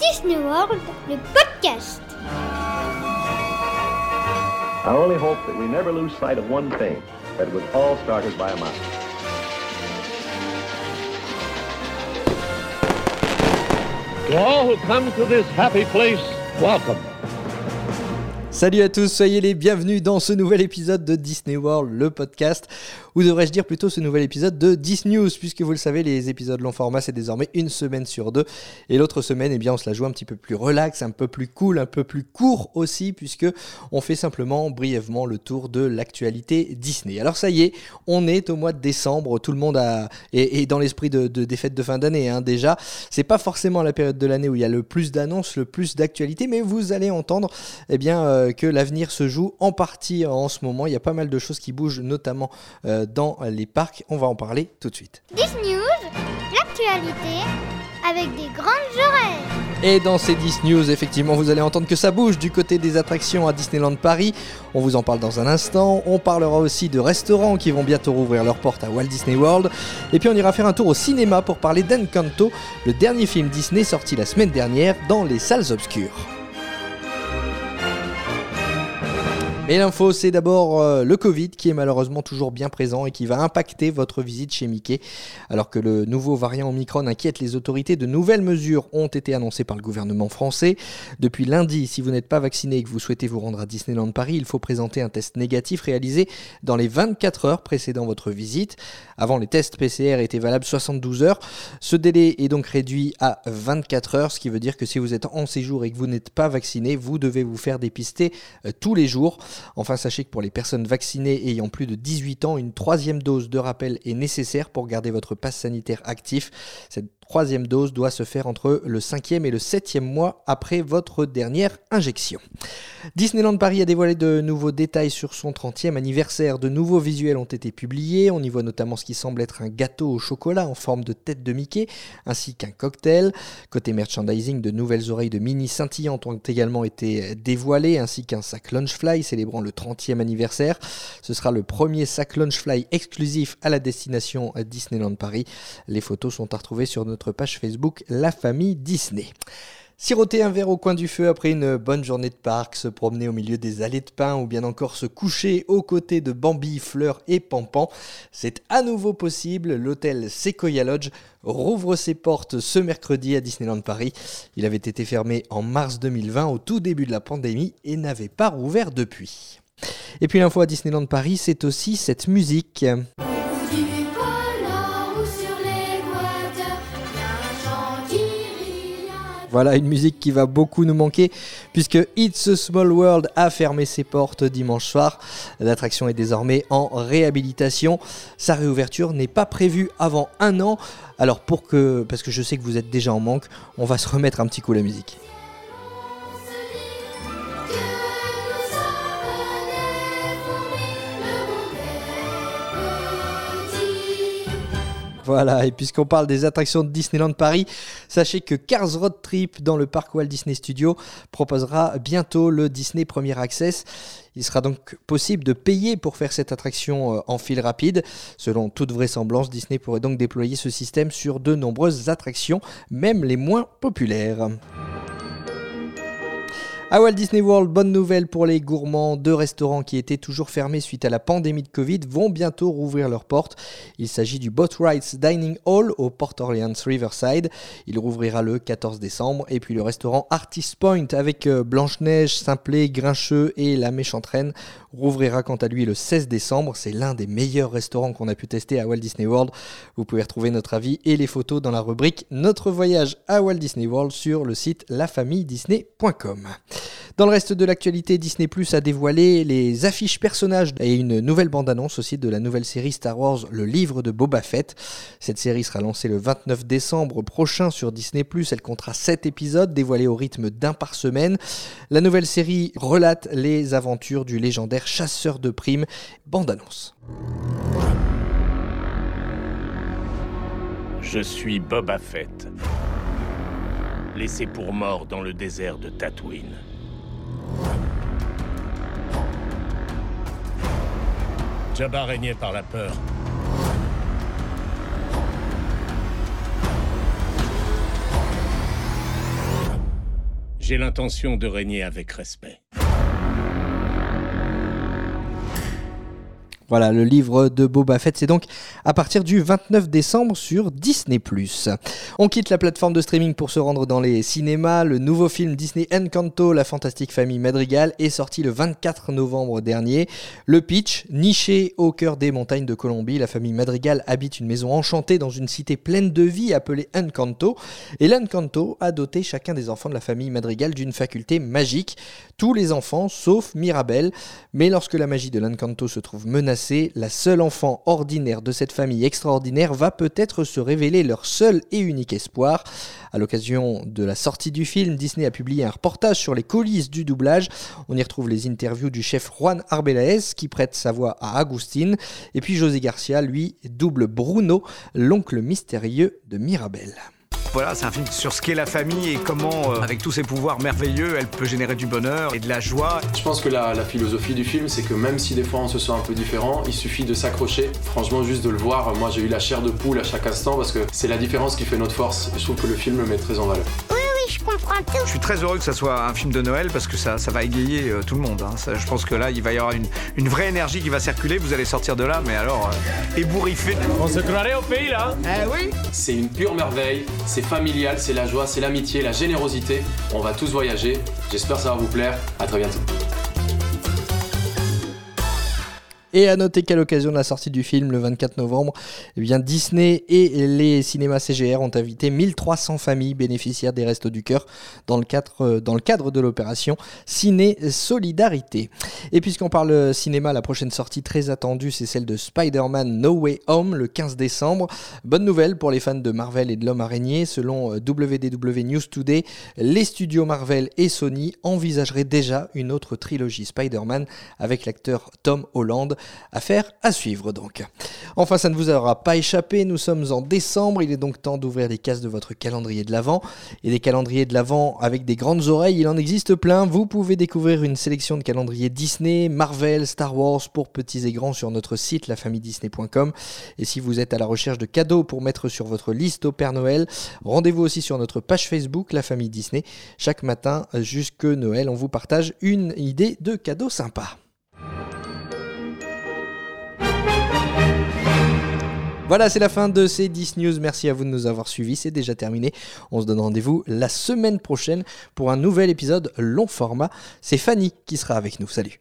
Disney World, le podcast. I only hope that we never lose sight of one thing, that it was all started by a mouse. To all who come to this happy place, welcome. Salut à tous, soyez les bienvenus dans ce nouvel épisode de Disney World, le podcast, ou devrais-je dire plutôt ce nouvel épisode de Disney News, puisque vous le savez, les épisodes long format, c'est désormais une semaine sur deux, et l'autre semaine, eh bien, on se la joue un petit peu plus relax, un peu plus cool, un peu plus court aussi, puisque on fait simplement brièvement le tour de l'actualité Disney. Alors ça y est, on est au mois de décembre, tout le monde a est, dans l'esprit de, des fêtes de fin d'année hein, déjà. C'est pas forcément la période de l'année où il y a le plus d'annonces, le plus d'actualités, mais vous allez entendre, eh bien. Euh, que l'avenir se joue en partie en ce moment. Il y a pas mal de choses qui bougent, notamment euh, dans les parcs. On va en parler tout de suite. Disney News, l'actualité avec des grandes oreilles. Et dans ces 10 news, effectivement, vous allez entendre que ça bouge du côté des attractions à Disneyland Paris. On vous en parle dans un instant. On parlera aussi de restaurants qui vont bientôt rouvrir leurs portes à Walt Disney World. Et puis on ira faire un tour au cinéma pour parler d'Encanto, le dernier film Disney sorti la semaine dernière dans les salles obscures. Et l'info, c'est d'abord euh, le Covid qui est malheureusement toujours bien présent et qui va impacter votre visite chez Mickey. Alors que le nouveau variant Omicron inquiète les autorités, de nouvelles mesures ont été annoncées par le gouvernement français. Depuis lundi, si vous n'êtes pas vacciné et que vous souhaitez vous rendre à Disneyland Paris, il faut présenter un test négatif réalisé dans les 24 heures précédant votre visite. Avant, les tests PCR étaient valables 72 heures. Ce délai est donc réduit à 24 heures, ce qui veut dire que si vous êtes en séjour et que vous n'êtes pas vacciné, vous devez vous faire dépister euh, tous les jours. Enfin, sachez que pour les personnes vaccinées ayant plus de 18 ans, une troisième dose de rappel est nécessaire pour garder votre passe sanitaire actif. Cette troisième dose doit se faire entre le cinquième et le septième mois après votre dernière injection. Disneyland Paris a dévoilé de nouveaux détails sur son 30e anniversaire. De nouveaux visuels ont été publiés. On y voit notamment ce qui semble être un gâteau au chocolat en forme de tête de Mickey, ainsi qu'un cocktail. Côté merchandising, de nouvelles oreilles de mini scintillantes ont également été dévoilées, ainsi qu'un sac Lunchfly le 30e anniversaire. Ce sera le premier sac Lunchfly exclusif à la destination Disneyland Paris. Les photos sont à retrouver sur notre page Facebook La Famille Disney. Siroter un verre au coin du feu après une bonne journée de parc, se promener au milieu des allées de pin ou bien encore se coucher aux côtés de Bambi, Fleur et Pampan, c'est à nouveau possible. L'hôtel Sequoia Lodge rouvre ses portes ce mercredi à Disneyland Paris. Il avait été fermé en mars 2020 au tout début de la pandémie et n'avait pas rouvert depuis. Et puis l'info à Disneyland Paris, c'est aussi cette musique. Voilà une musique qui va beaucoup nous manquer puisque It's a Small World a fermé ses portes dimanche soir. L'attraction est désormais en réhabilitation. Sa réouverture n'est pas prévue avant un an. Alors pour que, parce que je sais que vous êtes déjà en manque, on va se remettre un petit coup la musique. Voilà, et puisqu'on parle des attractions de Disneyland Paris, sachez que Cars Road Trip dans le parc Walt Disney Studio proposera bientôt le Disney Premier Access. Il sera donc possible de payer pour faire cette attraction euh, en fil rapide. Selon toute vraisemblance, Disney pourrait donc déployer ce système sur de nombreuses attractions, même les moins populaires. À Walt Disney World, bonne nouvelle pour les gourmands. Deux restaurants qui étaient toujours fermés suite à la pandémie de Covid vont bientôt rouvrir leurs portes. Il s'agit du Boatwrights Dining Hall au Port Orleans Riverside. Il rouvrira le 14 décembre. Et puis le restaurant Artist Point avec euh, Blanche-Neige, Simplet, Grincheux et La Méchante Reine rouvrira quant à lui le 16 décembre. C'est l'un des meilleurs restaurants qu'on a pu tester à Walt Disney World. Vous pouvez retrouver notre avis et les photos dans la rubrique Notre voyage à Walt Disney World sur le site lafamilledisney.com. Dans le reste de l'actualité, Disney Plus a dévoilé les affiches personnages et une nouvelle bande-annonce aussi de la nouvelle série Star Wars, le livre de Boba Fett. Cette série sera lancée le 29 décembre prochain sur Disney Plus. Elle comptera 7 épisodes dévoilés au rythme d'un par semaine. La nouvelle série relate les aventures du légendaire chasseur de primes. Bande-annonce. Je suis Boba Fett, laissé pour mort dans le désert de Tatooine. Jabba régnait par la peur. J'ai l'intention de régner avec respect. Voilà, le livre de Boba Fett, c'est donc à partir du 29 décembre sur Disney+. On quitte la plateforme de streaming pour se rendre dans les cinémas. Le nouveau film Disney Encanto, la fantastique famille Madrigal, est sorti le 24 novembre dernier. Le pitch, niché au cœur des montagnes de Colombie, la famille Madrigal habite une maison enchantée dans une cité pleine de vie appelée Encanto. Et l'Encanto a doté chacun des enfants de la famille Madrigal d'une faculté magique. Tous les enfants, sauf Mirabel. Mais lorsque la magie de l'Encanto se trouve menacée, la seule enfant ordinaire de cette famille extraordinaire va peut-être se révéler leur seul et unique espoir. À l'occasion de la sortie du film, Disney a publié un reportage sur les coulisses du doublage. On y retrouve les interviews du chef Juan Arbelaez qui prête sa voix à Agustin et puis José Garcia, lui, double Bruno, l'oncle mystérieux de Mirabel. Voilà, c'est un film sur ce qu'est la famille et comment, euh, avec tous ses pouvoirs merveilleux, elle peut générer du bonheur et de la joie. Je pense que la, la philosophie du film, c'est que même si des fois on se sent un peu différent, il suffit de s'accrocher. Franchement, juste de le voir, moi j'ai eu la chair de poule à chaque instant parce que c'est la différence qui fait notre force. Je trouve que le film le met très en valeur. Oui, comprends tout. Je suis très heureux que ça soit un film de Noël parce que ça, ça va égayer euh, tout le monde. hein. Ça, je pense que là, il va y avoir une, une vraie énergie qui va circuler. Vous allez sortir de là, mais alors, euh, ébouriffé. On se croirait au pays là Eh oui C'est une pure merveille, c'est familial, c'est la joie, c'est l'amitié, la générosité. On va tous voyager. J'espère que ça va vous plaire. À très bientôt. Et à noter qu'à l'occasion de la sortie du film le 24 novembre, eh bien Disney et les cinémas CGR ont invité 1300 familles bénéficiaires des Restos du Cœur dans le cadre, euh, dans le cadre de l'opération Ciné Solidarité. Et puisqu'on parle cinéma, la prochaine sortie très attendue, c'est celle de Spider-Man No Way Home le 15 décembre. Bonne nouvelle pour les fans de Marvel et de l'homme araignée. Selon euh, WDW News Today, les studios Marvel et Sony envisageraient déjà une autre trilogie Spider-Man avec l'acteur Tom Holland. Affaire à suivre donc. Enfin, ça ne vous aura pas échappé, nous sommes en décembre, il est donc temps d'ouvrir les cases de votre calendrier de l'Avent. Et des calendriers de l'Avent avec des grandes oreilles, il en existe plein. Vous pouvez découvrir une sélection de calendriers Disney, Marvel, Star Wars pour petits et grands sur notre site lafamidisney.com. Et si vous êtes à la recherche de cadeaux pour mettre sur votre liste au Père Noël, rendez-vous aussi sur notre page Facebook La Famille Disney. Chaque matin jusque Noël, on vous partage une idée de cadeau sympa. Voilà, c'est la fin de ces 10 news. Merci à vous de nous avoir suivis. C'est déjà terminé. On se donne rendez-vous la semaine prochaine pour un nouvel épisode long format. C'est Fanny qui sera avec nous. Salut.